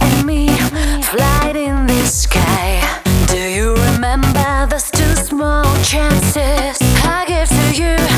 and me flight in the sky. Do you remember those two small chances I gave to you?